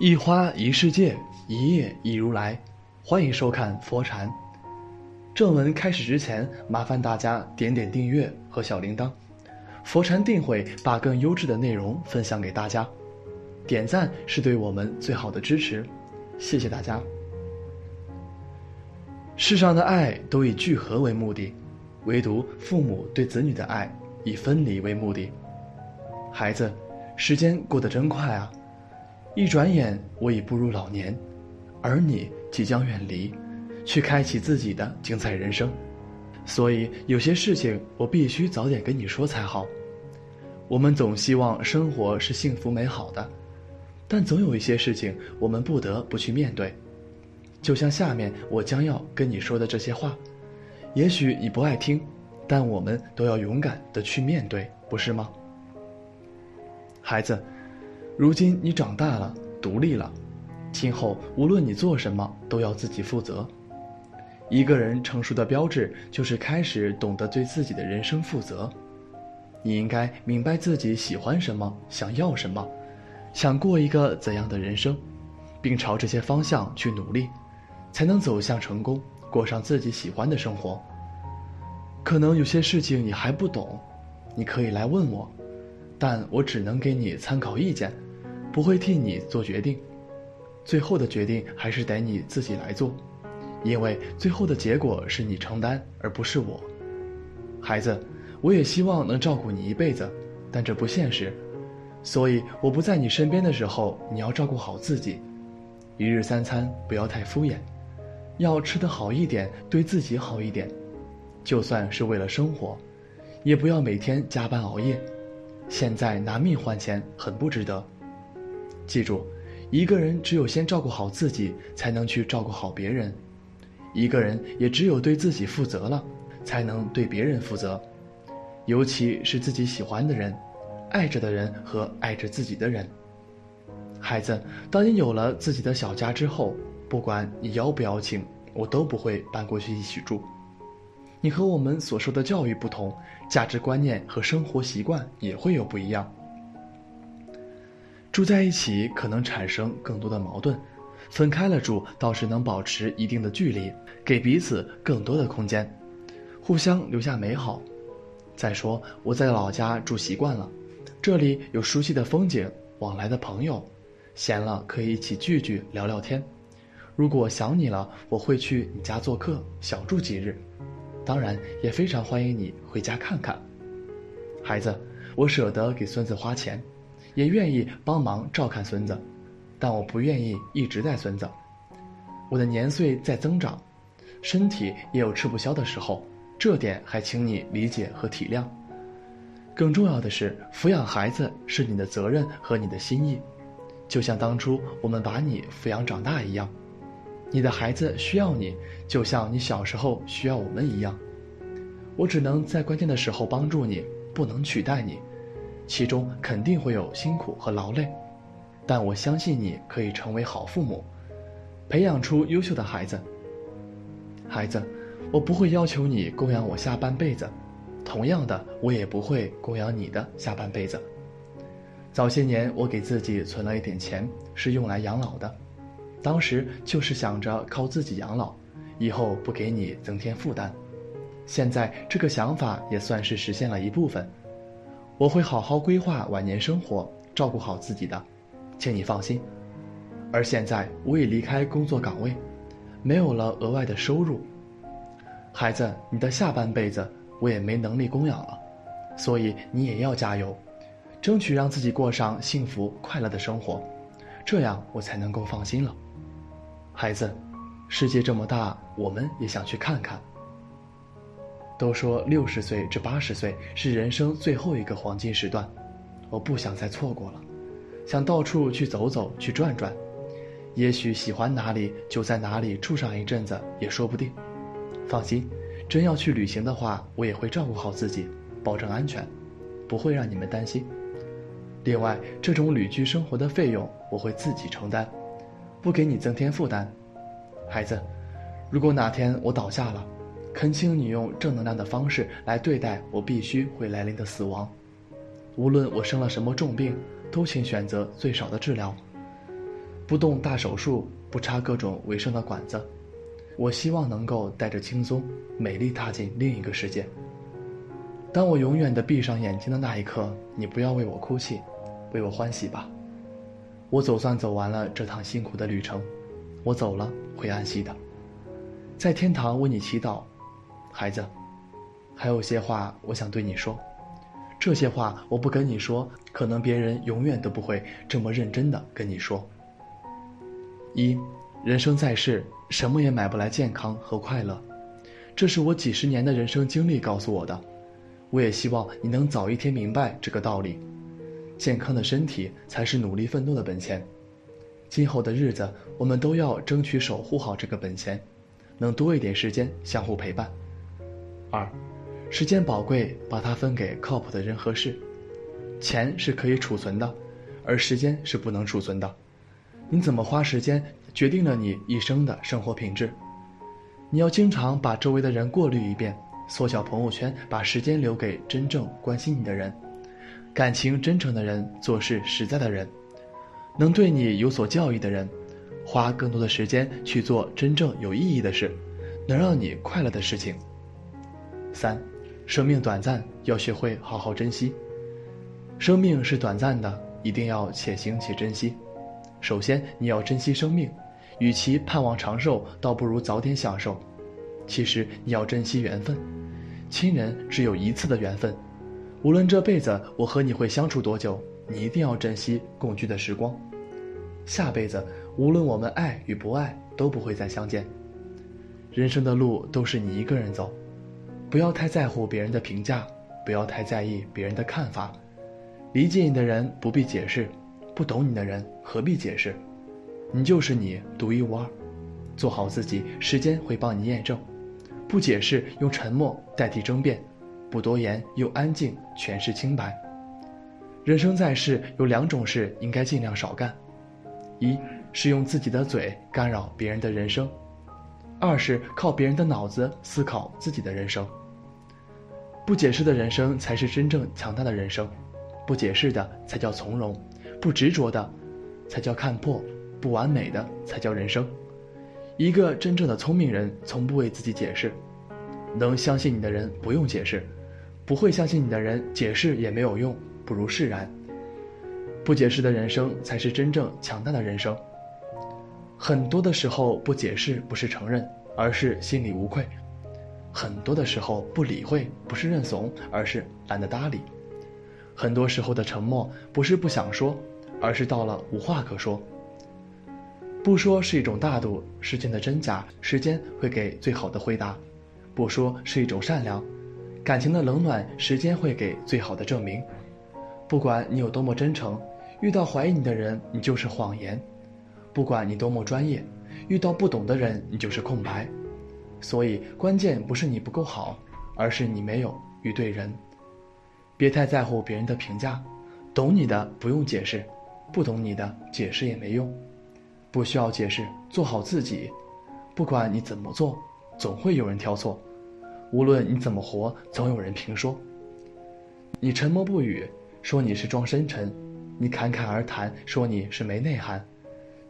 一花一世界，一叶一如来。欢迎收看佛禅。正文开始之前，麻烦大家点点订阅和小铃铛。佛禅定会把更优质的内容分享给大家。点赞是对我们最好的支持，谢谢大家。世上的爱都以聚合为目的，唯独父母对子女的爱以分离为目的。孩子，时间过得真快啊！一转眼，我已步入老年，而你即将远离，去开启自己的精彩人生。所以，有些事情我必须早点跟你说才好。我们总希望生活是幸福美好的，但总有一些事情我们不得不去面对。就像下面我将要跟你说的这些话，也许你不爱听，但我们都要勇敢的去面对，不是吗？孩子。如今你长大了，独立了，今后无论你做什么，都要自己负责。一个人成熟的标志，就是开始懂得对自己的人生负责。你应该明白自己喜欢什么，想要什么，想过一个怎样的人生，并朝这些方向去努力，才能走向成功，过上自己喜欢的生活。可能有些事情你还不懂，你可以来问我，但我只能给你参考意见。不会替你做决定，最后的决定还是得你自己来做，因为最后的结果是你承担，而不是我。孩子，我也希望能照顾你一辈子，但这不现实，所以我不在你身边的时候，你要照顾好自己，一日三餐不要太敷衍，要吃得好一点，对自己好一点，就算是为了生活，也不要每天加班熬夜，现在拿命换钱很不值得。记住，一个人只有先照顾好自己，才能去照顾好别人；一个人也只有对自己负责了，才能对别人负责。尤其是自己喜欢的人、爱着的人和爱着自己的人。孩子，当你有了自己的小家之后，不管你邀不邀请，我都不会搬过去一起住。你和我们所受的教育不同，价值观念和生活习惯也会有不一样。住在一起可能产生更多的矛盾，分开了住倒是能保持一定的距离，给彼此更多的空间，互相留下美好。再说我在老家住习惯了，这里有熟悉的风景，往来的朋友，闲了可以一起聚聚聊聊天。如果想你了，我会去你家做客，小住几日。当然也非常欢迎你回家看看。孩子，我舍得给孙子花钱。也愿意帮忙照看孙子，但我不愿意一直带孙子。我的年岁在增长，身体也有吃不消的时候，这点还请你理解和体谅。更重要的是，抚养孩子是你的责任和你的心意，就像当初我们把你抚养长大一样。你的孩子需要你，就像你小时候需要我们一样。我只能在关键的时候帮助你，不能取代你。其中肯定会有辛苦和劳累，但我相信你可以成为好父母，培养出优秀的孩子。孩子，我不会要求你供养我下半辈子，同样的，我也不会供养你的下半辈子。早些年，我给自己存了一点钱，是用来养老的，当时就是想着靠自己养老，以后不给你增添负担。现在这个想法也算是实现了一部分。我会好好规划晚年生活，照顾好自己的，请你放心。而现在我已离开工作岗位，没有了额外的收入。孩子，你的下半辈子我也没能力供养了，所以你也要加油，争取让自己过上幸福快乐的生活，这样我才能够放心了。孩子，世界这么大，我们也想去看看。都说六十岁至八十岁是人生最后一个黄金时段，我不想再错过了，想到处去走走，去转转，也许喜欢哪里就在哪里住上一阵子也说不定。放心，真要去旅行的话，我也会照顾好自己，保证安全，不会让你们担心。另外，这种旅居生活的费用我会自己承担，不给你增添负担。孩子，如果哪天我倒下了，恳请你用正能量的方式来对待我必须会来临的死亡。无论我生了什么重病，都请选择最少的治疗，不动大手术，不插各种维生的管子。我希望能够带着轻松、美丽踏进另一个世界。当我永远的闭上眼睛的那一刻，你不要为我哭泣，为我欢喜吧。我总算走完了这趟辛苦的旅程，我走了会安息的，在天堂为你祈祷。孩子，还有些话我想对你说，这些话我不跟你说，可能别人永远都不会这么认真的跟你说。一，人生在世，什么也买不来健康和快乐，这是我几十年的人生经历告诉我的。我也希望你能早一天明白这个道理，健康的身体才是努力奋斗的本钱。今后的日子，我们都要争取守护好这个本钱，能多一点时间相互陪伴。二，时间宝贵，把它分给靠谱的人和事。钱是可以储存的，而时间是不能储存的。你怎么花时间，决定了你一生的生活品质。你要经常把周围的人过滤一遍，缩小朋友圈，把时间留给真正关心你的人，感情真诚的人，做事实在的人，能对你有所教育的人，花更多的时间去做真正有意义的事，能让你快乐的事情。三，生命短暂，要学会好好珍惜。生命是短暂的，一定要且行且珍惜。首先，你要珍惜生命，与其盼望长寿，倒不如早点享受。其实，你要珍惜缘分，亲人只有一次的缘分，无论这辈子我和你会相处多久，你一定要珍惜共聚的时光。下辈子，无论我们爱与不爱，都不会再相见。人生的路都是你一个人走。不要太在乎别人的评价，不要太在意别人的看法。理解你的人不必解释，不懂你的人何必解释？你就是你，独一无二。做好自己，时间会帮你验证。不解释，用沉默代替争辩；不多言，用安静诠释清白。人生在世，有两种事应该尽量少干：一是用自己的嘴干扰别人的人生；二是靠别人的脑子思考自己的人生。不解释的人生才是真正强大的人生，不解释的才叫从容，不执着的才叫看破，不完美的才叫人生。一个真正的聪明人从不为自己解释，能相信你的人不用解释，不会相信你的人解释也没有用，不如释然。不解释的人生才是真正强大的人生。很多的时候不解释不是承认，而是心里无愧。很多的时候不理会，不是认怂，而是懒得搭理；很多时候的沉默不是不想说，而是到了无话可说。不说是一种大度，事情的真假，时间会给最好的回答；不说是一种善良，感情的冷暖，时间会给最好的证明。不管你有多么真诚，遇到怀疑你的人，你就是谎言；不管你多么专业，遇到不懂的人，你就是空白。所以，关键不是你不够好，而是你没有遇对人。别太在乎别人的评价，懂你的不用解释，不懂你的解释也没用。不需要解释，做好自己。不管你怎么做，总会有人挑错；无论你怎么活，总有人评说。你沉默不语，说你是装深沉；你侃侃而谈，说你是没内涵；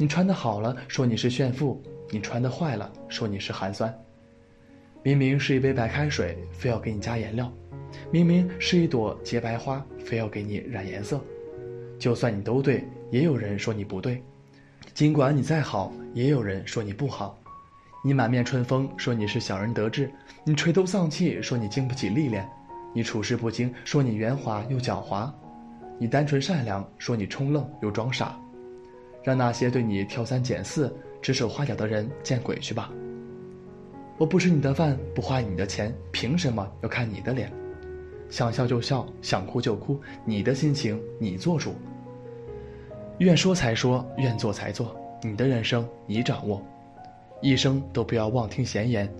你穿的好了，说你是炫富；你穿的坏了，说你是寒酸。明明是一杯白开水，非要给你加颜料；明明是一朵洁白花，非要给你染颜色。就算你都对，也有人说你不对；尽管你再好，也有人说你不好。你满面春风，说你是小人得志；你垂头丧气，说你经不起历练；你处事不惊，说你圆滑又狡猾；你单纯善良，说你冲愣又装傻。让那些对你挑三拣四、指手画脚的人见鬼去吧！我不吃你的饭，不花你的钱，凭什么要看你的脸？想笑就笑，想哭就哭，你的心情你做主。愿说才说，愿做才做，你的人生你掌握，一生都不要妄听闲言，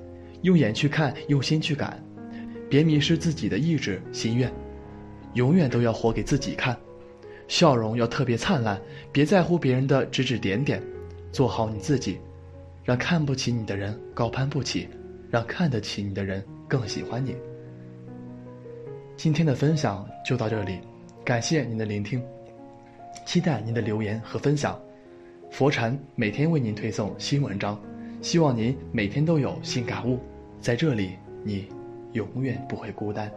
用眼去看，用心去感，别迷失自己的意志心愿，永远都要活给自己看，笑容要特别灿烂，别在乎别人的指指点点，做好你自己，让看不起你的人高攀不起，让看得起你的人更喜欢你。今天的分享就到这里，感谢您的聆听，期待您的留言和分享。佛禅每天为您推送新文章，希望您每天都有新感悟，在这里你永远不会孤单。